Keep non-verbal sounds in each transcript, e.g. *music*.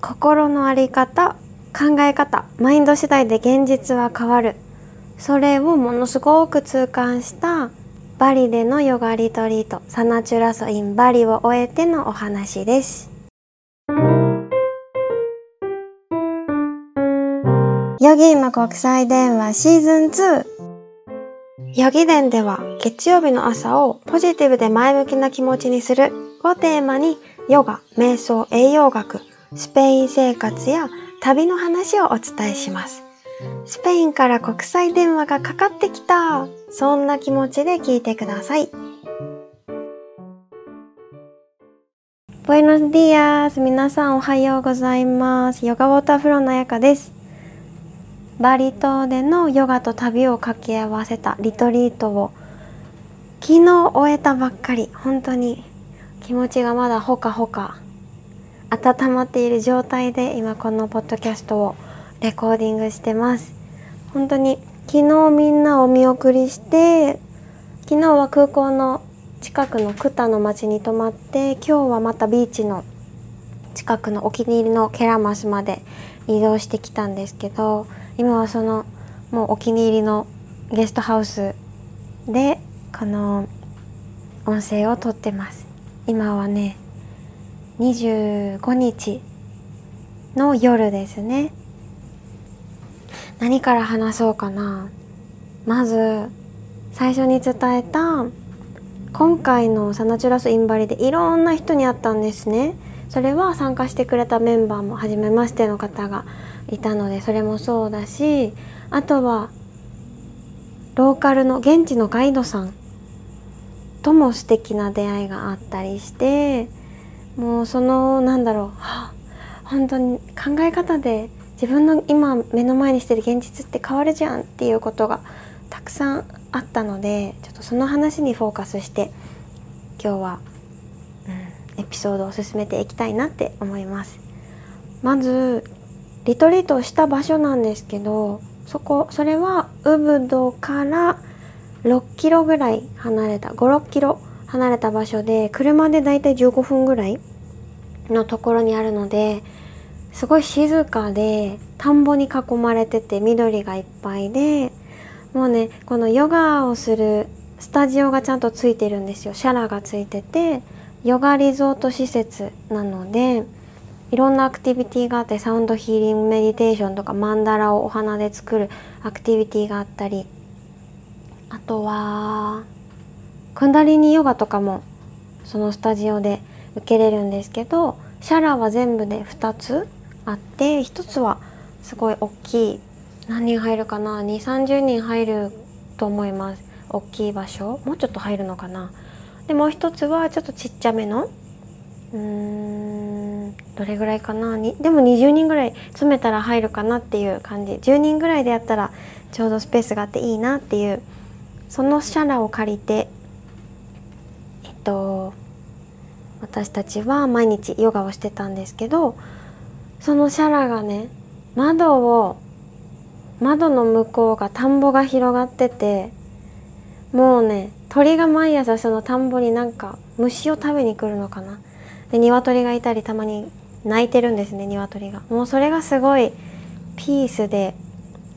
心の在り方考え方マインド次第で現実は変わる。それをものすごく痛感したバリでのヨガリトリートサナチュラソインバリを終えてのお話です。ヨギーマ国際電話シーズン2ヨギ伝では月曜日の朝をポジティブで前向きな気持ちにするをテーマにヨガ、瞑想、栄養学、スペイン生活や旅の話をお伝えします。スペインから国際電話がかかってきたそんな気持ちで聞いてください。Buenos días! 皆さんおはようございます。ヨガウォーターフローのやかです。バリ島でのヨガと旅を掛け合わせたリトリートを昨日終えたばっかり本当に気持ちがまだほかほか温まっている状態で今このポッドキャストをレコーディングしてます。本当に昨日みんなお見送りして昨日は空港の近くのクタの町に泊まって今日はまたビーチの近くのお気に入りのケラマスまで移動してきたんですけど今はそのもうお気に入りのゲストハウスでこの音声を撮ってます。今はね25日の夜ですね。何から話そうかな。まず最初に伝えた今回のサナチュラスインバリでいろんな人に会ったんですね。それは参加してくれたメンバーも初めましての方がいたのでそれもそうだしあとはローカルの現地のガイドさんとも素敵な出会いがあったりしてもうそのなんだろう、本当に考え方で自分の今目の前にしてる現実って変わるじゃんっていうことがたくさんあったのでちょっとその話にフォーカスして今日は、うん、エピソードを進めていきたいなって思います。まずリトリートした場所なんですけどそこそれはウブドから6キロぐらい離れた56キロ離れた場所で車でだいたい15分ぐらいのところにあるのですごい静かで田んぼに囲まれてて緑がいっぱいでもうねこのヨガをするスタジオがちゃんとついてるんですよ。シャラがついててヨガリゾート施設なのでいろんなアクティビティがあってサウンドヒーリングメディテーションとかマンダラをお花で作るアクティビティがあったりあとはクンダリニヨガとかもそのスタジオで受けれるんですけどシャラは全部で2つあって1つはすごい大きい何人入るかな2 3 0人入ると思います。大きい場所もうちょっと入るのかな。でもう一つはちょっとちっちゃめのうーんどれぐらいかなにでも20人ぐらい詰めたら入るかなっていう感じ。10人ぐらいでやったらちょうどスペースがあっていいなっていうそのシャラを借りてと私たちは毎日ヨガをしてたんですけどそのシャラがね窓を窓の向こうが田んぼが広がっててもうね鳥が毎朝その田んぼになんか虫を食べに来るのかな。で鶏がいたりたまに鳴いてるんですね鶏が。もうそれがすごいピースで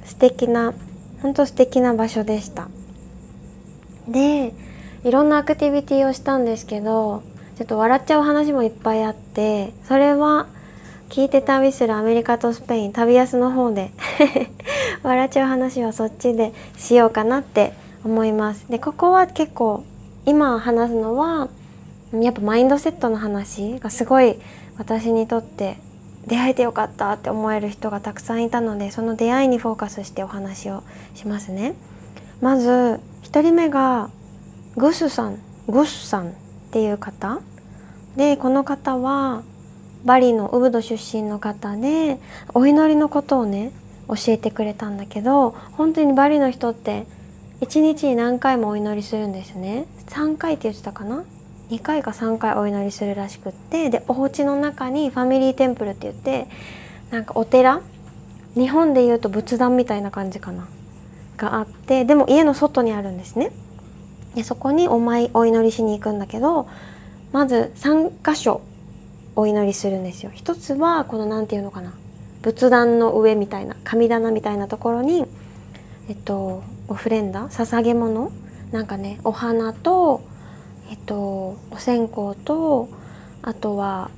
素敵な本当素敵な場所でした。でいろんなアクティビティをしたんですけどちょっと笑っちゃう話もいっぱいあってそれは聞いて旅するアメリカとスペイン旅安の方で *laughs* 笑っちゃう話はそっちでしようかなって思います。でここは結構今話すのはやっぱマインドセットの話がすごい私にとって出会えてよかったって思える人がたくさんいたのでその出会いにフォーカスしてお話をしますね。まず1人目がグスさんグスさんっていう方？でこの方はバリのウブド出身の方でお祈りのことをね教えてくれたんだけど本当にバリの人って1日に何回もお祈りするんですね。3回って言ってたかな？2回か3回お祈りするらしくってでお家の中にファミリーテンプルって言ってなんかお寺？日本でいうと仏壇みたいな感じかな？があってでも家の外にあるんですね。でそこにお参お祈りしに行くんだけどまず3箇所お祈りするんですよ。一つはこの何て言うのかな仏壇の上みたいな神棚みたいなところにえっとオフレンダ捧げ物なんかねお花とえっとお線香とあとは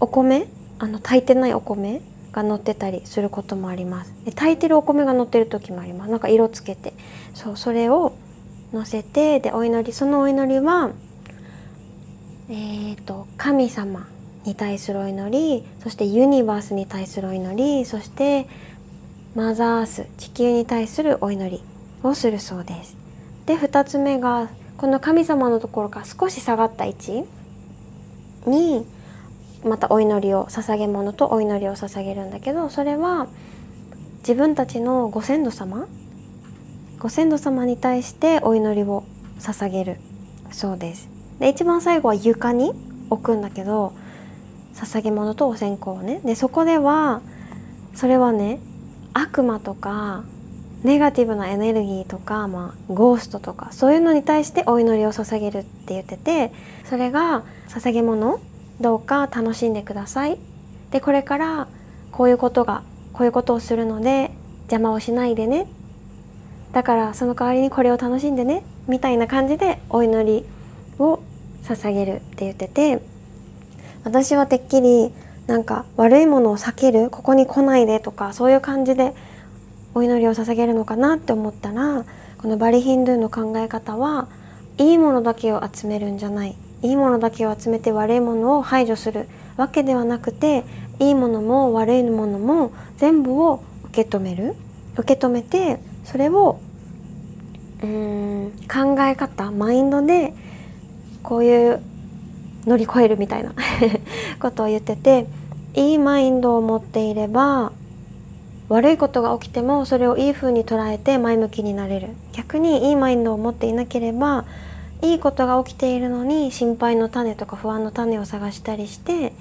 お米あの炊いてないお米が乗ってたりすることもあります。で炊いてるお米が乗ってる時もあります。なんか色つけて。そうそれを乗せてでお祈りそのお祈りはえーと、神様に対するお祈りそしてユニバースに対するお祈りそしてマザース地球に対するお祈りをするそうです。で2つ目がこの神様のところから少し下がった位置にまたお祈りを捧げ物とお祈りを捧げるんだけどそれは自分たちのご先祖様ご先祖様に対してお祈りを捧げるそうです。で一番最後は床に置くんだけど捧げ物とお線香をね。でそこではそれはね悪魔とかネガティブなエネルギーとか、まあ、ゴーストとかそういうのに対してお祈りを捧げるって言っててそれが捧げ物どうか楽しんでください。でこれからこういうことがこういうことをするので邪魔をしないでね。だからその代わりにこれを楽しんでねみたいな感じでお祈りを捧げるって言ってて私はてっきりなんか悪いものを避けるここに来ないでとかそういう感じでお祈りを捧げるのかなって思ったらこのバリヒンドゥーの考え方はいいものだけを集めるんじゃない。いいものだけを集めて悪いものを排除するわけではなくていいものも悪いものも全部を受け止める。受け止めてそれをうん考え方マインドでこういう乗り越えるみたいな *laughs* ことを言ってていいマインドを持っていれば悪いことが起きてもそれをいい風に捉えて前向きになれる。逆にいいマインドを持っていなければいいことが起きているのに心配の種とか不安の種を探したりして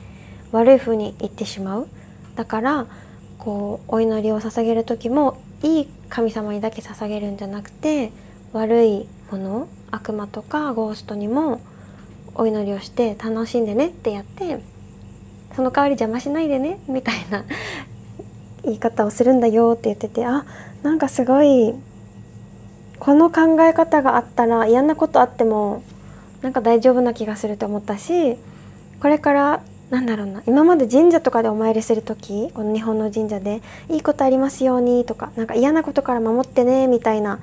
悪い風に言ってしまう。だからこうお祈りを捧げる時もいい神様にだけ捧げるんじゃなくて悪いもの悪魔とかゴーストにもお祈りをして楽しんでねってやってその代わり邪魔しないでねみたいな言い方をするんだよって言っててあなんかすごいこの考え方があったら嫌なことあってもなんか大丈夫な気がすると思ったしこれからなんだろうな今まで神社とかでお参りする時この日本の神社で「いいことありますように」とか「なんか嫌なことから守ってね」みたいな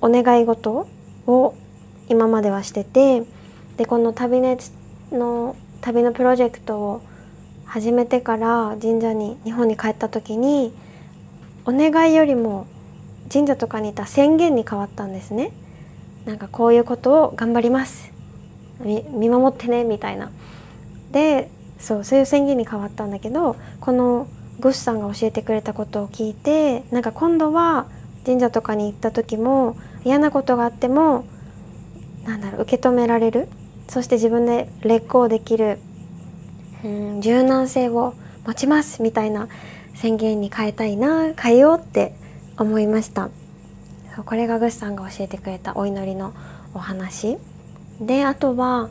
お願い事を今まではしててでこの旅熱の旅のプロジェクトを始めてから神社に日本に帰った時にお願いよりも神社とかにいた宣言に変わったんですね。なんかこういうことを頑張ります見守ってねみたいな。でそうそういう宣言に変わったんだけどこのグッさんが教えてくれたことを聞いてなんか今度は神社とかに行った時も嫌なことがあってもなんだろう受け止められる。そして自分で劣行できる、うん、柔軟性を持ちますみたいな宣言に変えたいな変えようって思いました。これがグスさんが教えてくれたお祈りのお話。であとは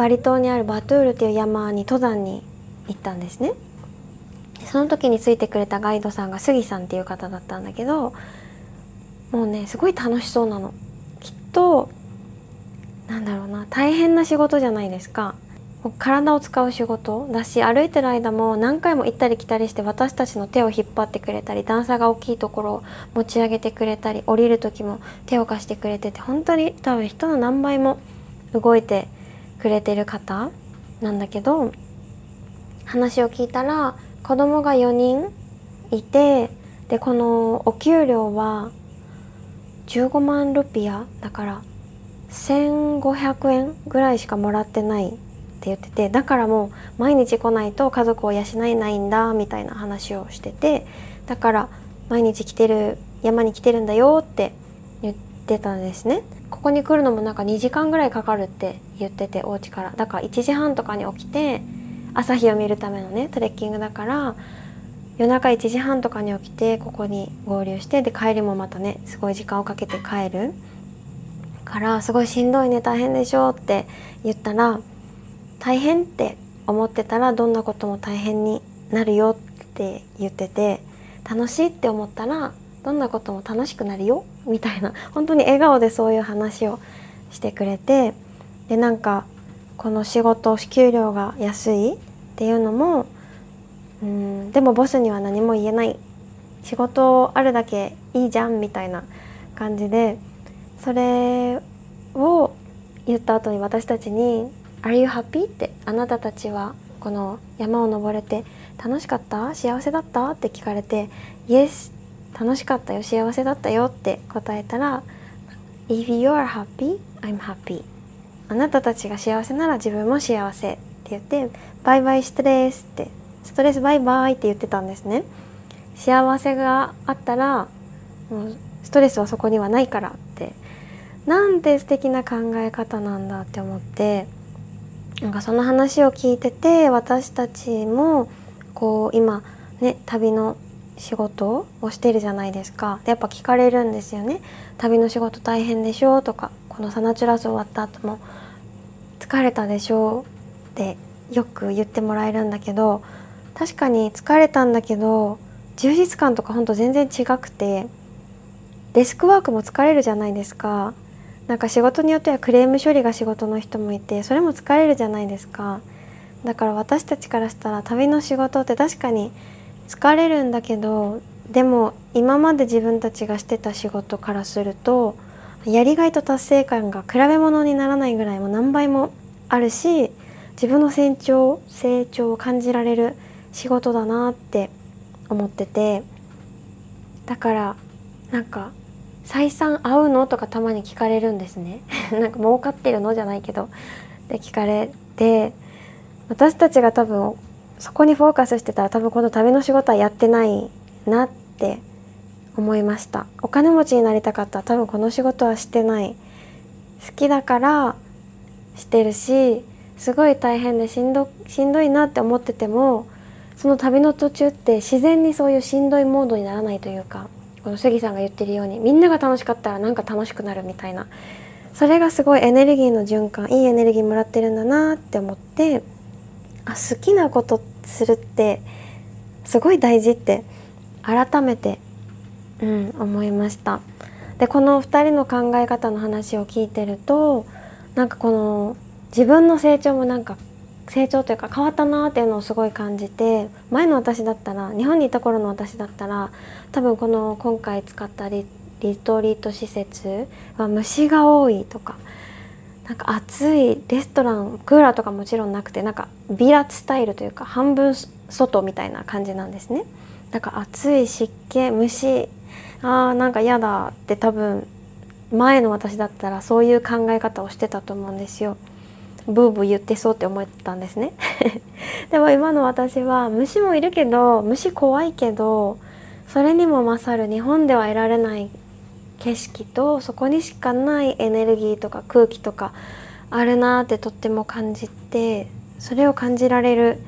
バリ島にあるバトゥールっていう山に登山に行ったんですね。その時についてくれたガイドさんが杉さんっていう方だったんだけどもうねすごい楽しそうなの。きっとなんだろうな大変な仕事じゃないですか。体を使う仕事だし歩いてる間も何回も行ったり来たりして私たちの手を引っ張ってくれたり段差が大きいところを持ち上げてくれたり降りる時も手を貸してくれてて本当に多分人の何倍も動いてくれてる方なんだけど話を聞いたら子供が4人いてでこのお給料は15万ルピアだから1500円ぐらいしかもらってないって言っててだからもう毎日来ないと家族を養えないんだみたいな話をしててだから毎日来てる山に来てるんだよって言ってたんですね。ここに来るのもなんか2時間ぐらいかかるって言っててお家から。だから1時半とかに起きて朝日を見るためのねトレッキングだから夜中1時半とかに起きてここに合流してで帰りもまたねすごい時間をかけて帰る。からすごいしんどいね大変でしょって言ったら大変って思ってたらどんなことも大変になるよって言ってて楽しいって思ったらどんなことも楽しくなるよみたいな。本当に笑顔でそういう話をしてくれてでなんかこの仕事支給料が安いっていうのもうんでもボスには何も言えない。仕事あるだけいいじゃんみたいな感じでそれを言った後に私たちに「Are you happy?」ってあなたたちはこの山を登れて楽しかった？幸せだった？って聞かれて「Yes 楽しかったよ幸せだったよ」って答えたら「If you are happy I'm happy」あなたたちが幸せなら自分も幸せって言って「バイバイストレス」って「ストレスバイバイ」って言ってたんですね。幸せがあったらもうストレスはそこにはないからってなんて素敵な考え方なんだって思ってなんかその話を聞いてて私たちもこう今ね旅の仕事をしてるじゃないですか。でやっぱ聞かれるんですよね旅の仕事大変でしょ？とかこのサナチュラス終わった後も疲れたでしょ？ってよく言ってもらえるんだけど確かに疲れたんだけど充実感とかほんと全然違くてデスクワークも疲れるじゃないですか。なんか仕事によってはクレーム処理が仕事の人もいてそれも疲れるじゃないですか。だから私たちからしたら旅の仕事って確かに疲れるんだけどでも今まで自分たちがしてた仕事からするとやりがいと達成感が比べ物にならないぐらいも何倍もあるし自分の成長成長を感じられる仕事だなって思っててだからなんか「採算合うの?」とかたまに聞かれるんですね *laughs* なんか儲かってるのじゃないけどで聞かれて私たちが多分そこにフォーカスしてたら多分この旅の仕事はやってないなって思いました。お金持ちになりたかったら多分この仕事はしてない。好きだからしてるしすごい大変でしんどしんどいなって思っててもその旅の途中って自然にそういうしんどいモードにならないというかこの杉さんが言ってるようにみんなが楽しかったらなんか楽しくなるみたいな。それがすごいエネルギーの循環いいエネルギーもらってるんだなって思ってあ好きなことするってすごい大事って改めて、うん、思いました。でこの2人の考え方の話を聞いてるとなんかこの自分の成長もなんか成長というか変わったなっていうのをすごい感じて前の私だったら日本にいた頃の私だったら多分この今回使ったリリトリート施設は虫が多いとかなんか暑いレストランクーラーとかもちろんなくてなんかビラスタイルというか半分外みたいな感じなんですね。だから暑い湿気虫あーなんか嫌だって多分前の私だったらそういう考え方をしてたと思うんですよ。ブーブー言ってそうって思ったんですね。*laughs* でも今の私は虫もいるけど虫怖いけどそれにも勝る日本では得られない景色とそこにしかないエネルギーとか空気とかあるなってとっても感じてそれを感じられる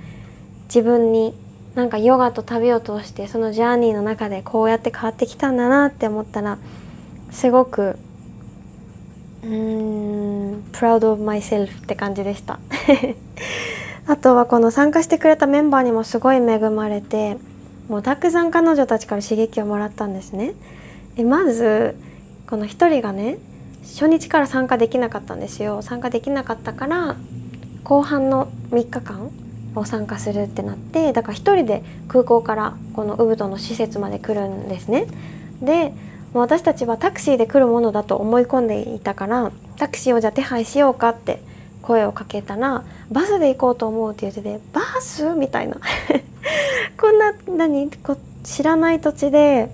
自分になんかヨガと旅を通してそのジャーニーの中でこうやって変わってきたんだなって思ったらすごくうーん proud of myself って感じでした。*laughs* あとはこの参加してくれたメンバーにもすごい恵まれてもうたくさん彼女たちから刺激をもらったんですね。でまずこの1人がね初日から参加できなかったんですよ。参加できなかったから後半の3日間を参加するってなってだから1人で空港からこのウブドの施設まで来るんですね。で私たちはタクシーで来るものだと思い込んでいたからタクシーをじゃあ手配しようかって声をかけたらバスで行こうと思うって言っててバス？みたいな。*laughs* こんな何？こ知らない土地で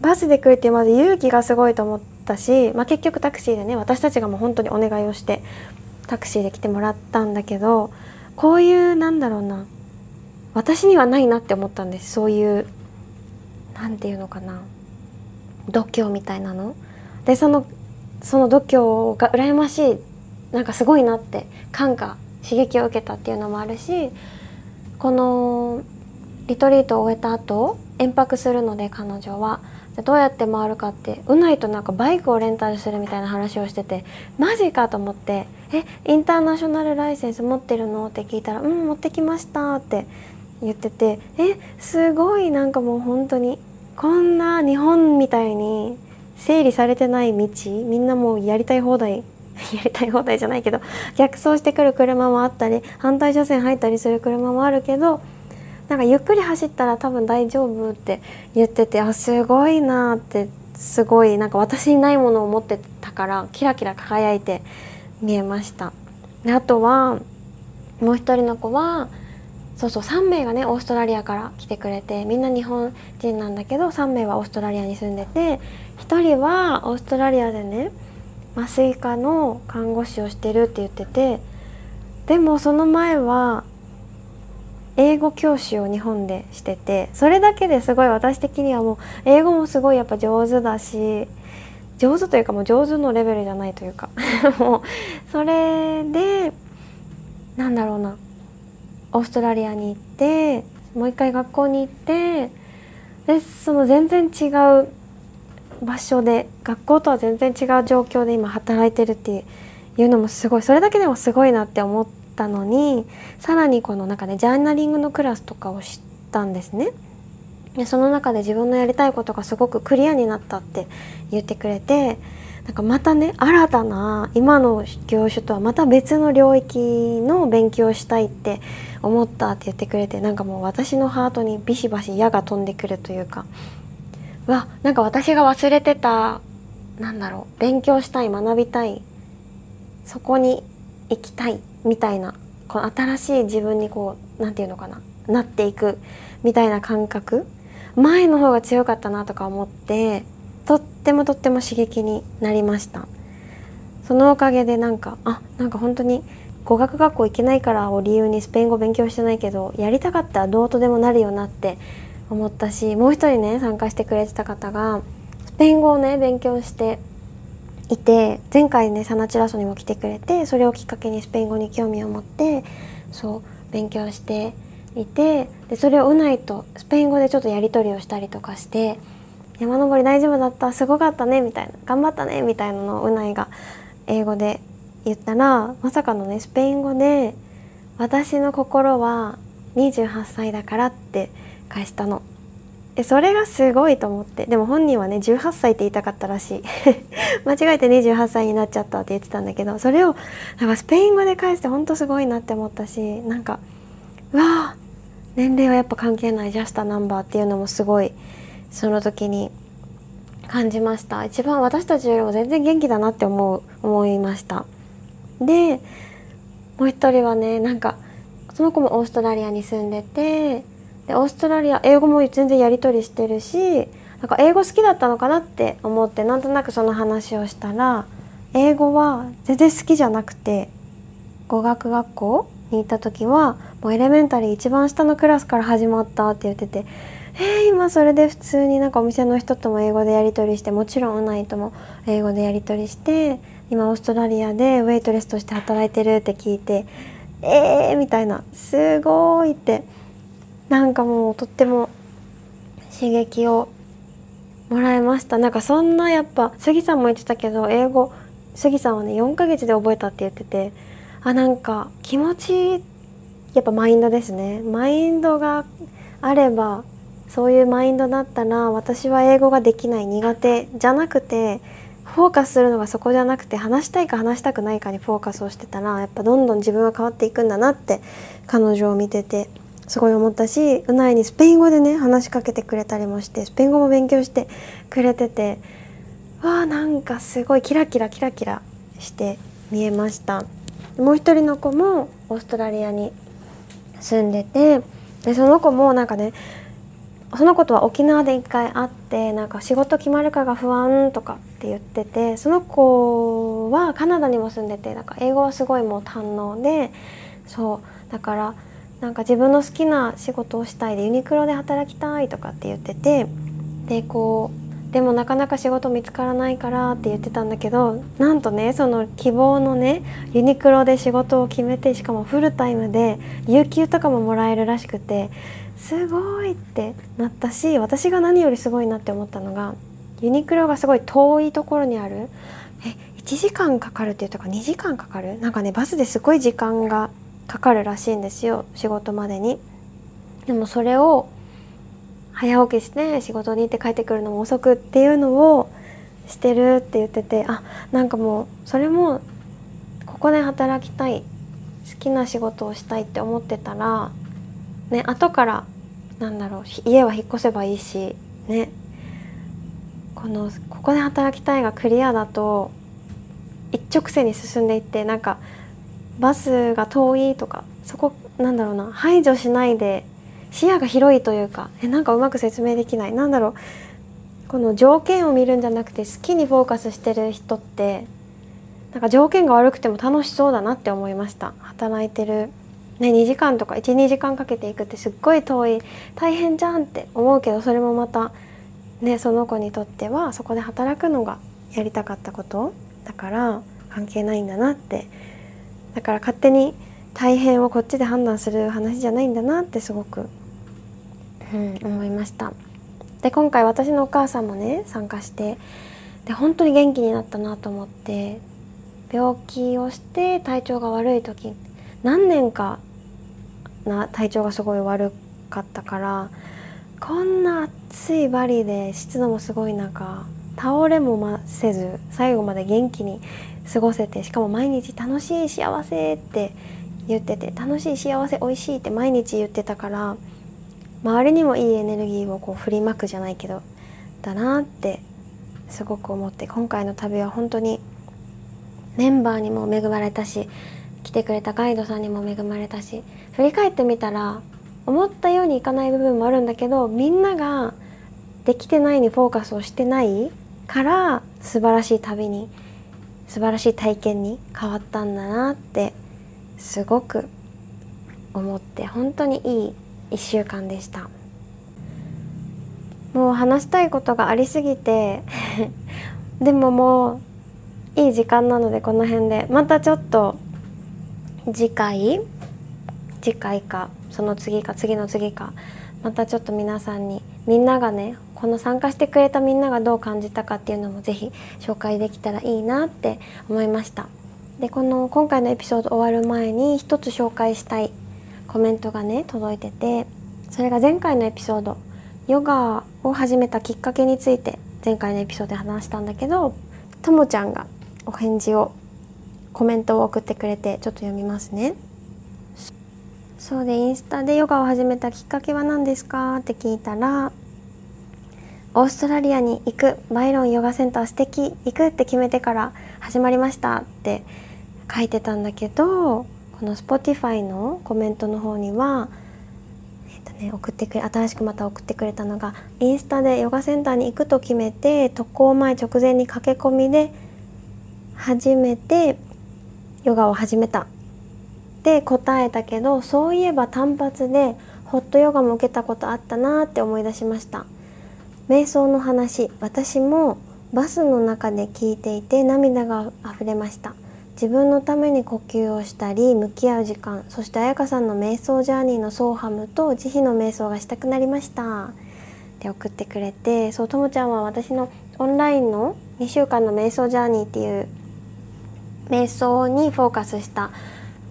バスで来るってまず勇気がすごいと思ったし、まあ、結局タクシーでね私たちがもう本当にお願いをしてタクシーで来てもらったんだけどこういうなんだろうな私にはないなって思ったんですそういう何て言うのかな度胸みたいなの。でそのその度胸が羨ましいなんかすごいなって感化刺激を受けたっていうのもあるしこのリトリートを終えた後延泊するので彼女はどうやって回るかってうないとなんかバイクをレンタルするみたいな話をしててマジかと思って「えインターナショナルライセンス持ってるの?」って聞いたら「うん持ってきました」って言っててえすごいなんかもう本当にこんな日本みたいに整理されてない道みんなもうやりたい放題 *laughs* やりたい放題じゃないけど逆走してくる車もあったり反対車線入ったりする車もあるけどなんかゆっくり走ったら多分大丈夫って言っててあすごいなってすごいなんか私にないものを持ってたからキラキラ輝いて見えました。であとはもう一人の子はそうそう3名がねオーストラリアから来てくれてみんな日本人なんだけど3名はオーストラリアに住んでて1人はオーストラリアでね麻酔科の看護師をしてるって言っててでもその前は英語教師を日本でしててそれだけですごい私的にはもう英語もすごいやっぱ上手だし上手というかもう上手のレベルじゃないというか *laughs* もうそれでなんだろうなオーストラリアに行ってもう一回学校に行ってでその全然違う場所で学校とは全然違う状況で今働いてるっていうのもすごいそれだけでもすごいなって思ってたのにさらにこの中でジャーナリングのクラスとかを知ったんですね。でその中で自分のやりたいことがすごくクリアになったって言ってくれてなんかまたね新たな今の業種とはまた別の領域の勉強をしたいって思ったって言ってくれてなんかもう私のハートにビシバシ矢が飛んでくるというかわなんか私が忘れてたなんだろう勉強したい学びたいそこに行きたいみたいなこの新しい自分にこう何て言うのかななっていくみたいな感覚前の方が強かったなとか思ってとってもとっても刺激になりました。そのおかげでなんかあなんか本当に語学学校行けないからを理由にスペイン語勉強してないけどやりたかったらどうとでもなるよなって思ったしもう一人ね参加してくれてた方がスペイン語をね勉強していて前回ねサナチュラソにも来てくれてそれをきっかけにスペイン語に興味を持ってそう勉強していてでそれをうないとスペイン語でちょっとやり取りをしたりとかして「山登り大丈夫だった？すごかったね」みたいな「頑張ったね」みたいなのをうないが英語で言ったらまさかのねスペイン語で「私の心は28歳だから」って返したの。えそれがすごいと思って。でも本人はね18歳って言いたかったらしい。*laughs* 間違えて28歳になっちゃったって言ってたんだけどそれをなんかスペイン語で返してほんとすごいなって思ったしなんかうわあ年齢はやっぱ関係ないジャスタナンバーっていうのもすごいその時に感じました。一番私たちよりも全然元気だなって思う思いました。でもう一人はねなんかその子もオーストラリアに住んでてでオーストラリア英語も全然やり取りしてるしなんか英語好きだったのかなって思ってなんとなくその話をしたら英語は全然好きじゃなくて語学学校に行った時はもうエレメンタリー一番下のクラスから始まったって言っててえー、今それで普通になんかお店の人とも英語でやり取りしてもちろんうないとも英語でやり取りして今オーストラリアでウェイトレスとして働いてるって聞いてえーみたいなすごいってなんかもうとっても刺激をもらいました。なんかそんなやっぱ杉さんも言ってたけど英語杉さんはね4ヶ月で覚えたって言っててあなんか気持ちやっぱマインドですね。マインドがあればそういうマインドだったら私は英語ができない苦手じゃなくてフォーカスするのがそこじゃなくて話したいか話したくないかにフォーカスをしてたらやっぱどんどん自分は変わっていくんだなって彼女を見てて。すごい思ったしうないにスペイン語でね話しかけてくれたりもしてスペイン語も勉強してくれててわあなんかすごいキラキラキラキラして見えました。もう一人の子もオーストラリアに住んでてでその子もなんかねその子とは沖縄で一回会ってなんか仕事決まるかが不安とかって言っててその子はカナダにも住んでてなんか英語はすごいもう堪能でそうだからなんか自分の好きな仕事をしたいでユニクロで働きたいとかって言っててでこうでもなかなか仕事見つからないからって言ってたんだけどなんとねその希望のねユニクロで仕事を決めてしかもフルタイムで有給とかももらえるらしくてすごいってなったし私が何よりすごいなって思ったのがユニクロがすごい遠いところにあるえ1時間かかるって言ったか2時間かかる？なんかねバスですごい時間がかかるらしいんですよ仕事までに。でもそれを早起きして仕事に行って帰ってくるのも遅くっていうのをしてるって言っててあなんかもうそれもここで働きたい好きな仕事をしたいって思ってたらね後からなんだろう家は引っ越せばいいしねこのここで働きたいがクリアだと一直線に進んでいってなんかバスが遠いとかそこなんだろうな排除しないで視野が広いというかえなんかうまく説明できない。なんだろうこの条件を見るんじゃなくて好きにフォーカスしてる人ってなんか条件が悪くても楽しそうだなって思いました。働いてる、ね、2時間とか12時間かけていくってすっごい遠い大変じゃんって思うけどそれもまたねその子にとってはそこで働くのがやりたかったことだから関係ないんだなってだから勝手に大変をこっちで判断する話じゃないんだなってすごく、うん、思いました。で今回私のお母さんもね参加してで本当に元気になったなと思って病気をして体調が悪い時何年かな体調がすごい悪かったからこんな暑いバリで湿度もすごい中倒れもせず最後まで元気に過ごせてしかも毎日楽しい幸せって言ってて楽しい幸せ美味しいって毎日言ってたから周りにもいいエネルギーをこう振りまくじゃないけどだなってすごく思って今回の旅は本当にメンバーにも恵まれたし来てくれたガイドさんにも恵まれたし振り返ってみたら思ったようにいかない部分もあるんだけどみんなができてないにフォーカスをしてないから素晴らしい旅に素晴らしい体験に変わったんだなってすごく思って本当にいい1週間でした。もう話したいことがありすぎて *laughs* でももういい時間なのでこの辺でまたちょっと次回次回かその次か次の次かまたちょっと皆さんにみんながねこの参加してくれたみんながどう感じたかっていうのも是非紹介できたらいいなって思いましたでこの今回のエピソード終わる前に一つ紹介したいコメントがね届いててそれが前回のエピソードヨガを始めたきっかけについて前回のエピソードで話したんだけどともちゃんがお返事をコメントを送ってくれてちょっと読みますね。そうでインスタでヨガを始めたきっかけは何ですか？って聞いたらオーストラリアに行くバイロンヨガセンター素敵行くって決めてから始まりましたって書いてたんだけどこの Spotify のコメントの方には、えっとね、送ってくれ新しくまた送ってくれたのがインスタでヨガセンターに行くと決めて渡航前直前に駆け込みで初めてヨガを始めた。って答えたけどそういえば単発でホットヨガも受けたことあったなって思い出しました。瞑想の話私もバスの中で聞いていて涙が溢れました。自分のために呼吸をしたり向き合う時間そして彩香さんの瞑想ジャーニーのソーハムと慈悲の瞑想がしたくなりました。って送ってくれてそうともちゃんは私のオンラインの2週間の瞑想ジャーニーっていう瞑想にフォーカスした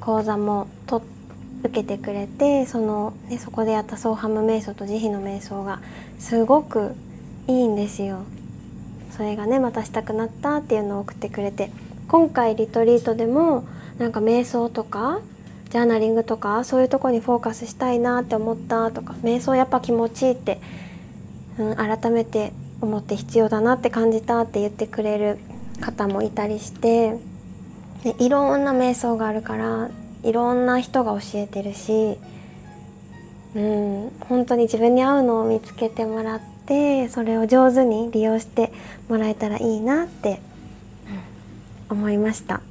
講座もと受けてくれてその、ね、そこでやったソーハム瞑想と慈悲の瞑想がすごくいいんですよ。それがねまたしたくなったっていうのを送ってくれて今回リトリートでもなんか瞑想とかジャーナリングとかそういうとこにフォーカスしたいなって思ったとか瞑想やっぱ気持ちいいって、うん、改めて思って必要だなって感じたって言ってくれる方もいたりしてでいろんな瞑想があるからいろんな人が教えてるしうん本当に自分に合うのを見つけてもらってそれを上手に利用してもらえたらいいなって思いました。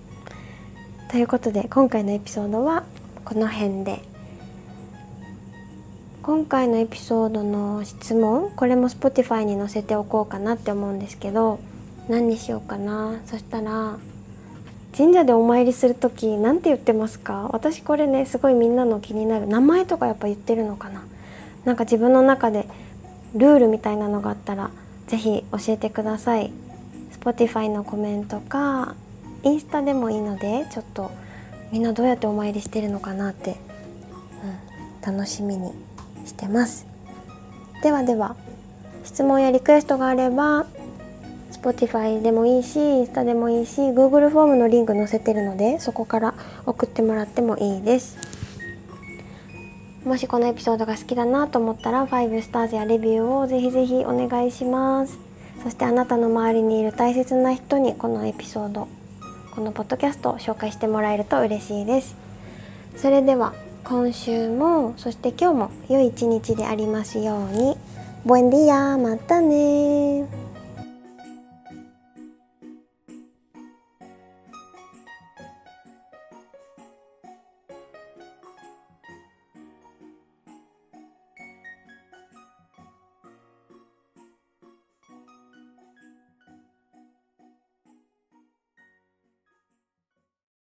ということで今回のエピソードはこの辺で今回のエピソードの質問これも Spotify に載せておこうかなって思うんですけど何にしようかなそしたら神社でお参りする時何て言ってますか？私これねすごいみんなの気になる。名前とかやっぱ言ってるのかな？なんか自分の中でルールみたいなのがあったらぜひ教えてください。Spotify のコメントかインスタでもいいのでちょっとみんなどうやってお参りしてるのかなって、うん、楽しみにしてます。ではでは質問やリクエストがあれば Spotify でもいいしインスタでもいいし Google フォームのリンク載せてるのでそこから送ってもらってもいいです。もしこのエピソードが好きだなと思ったら5スターズやレビューをぜひぜひお願いします。そしてあなたの周りにいる大切な人にこのエピソードこのポッドキャストを紹介してもらえると嬉しいです。それでは今週もそして今日も良い一日でありますように。ボエンディアまたね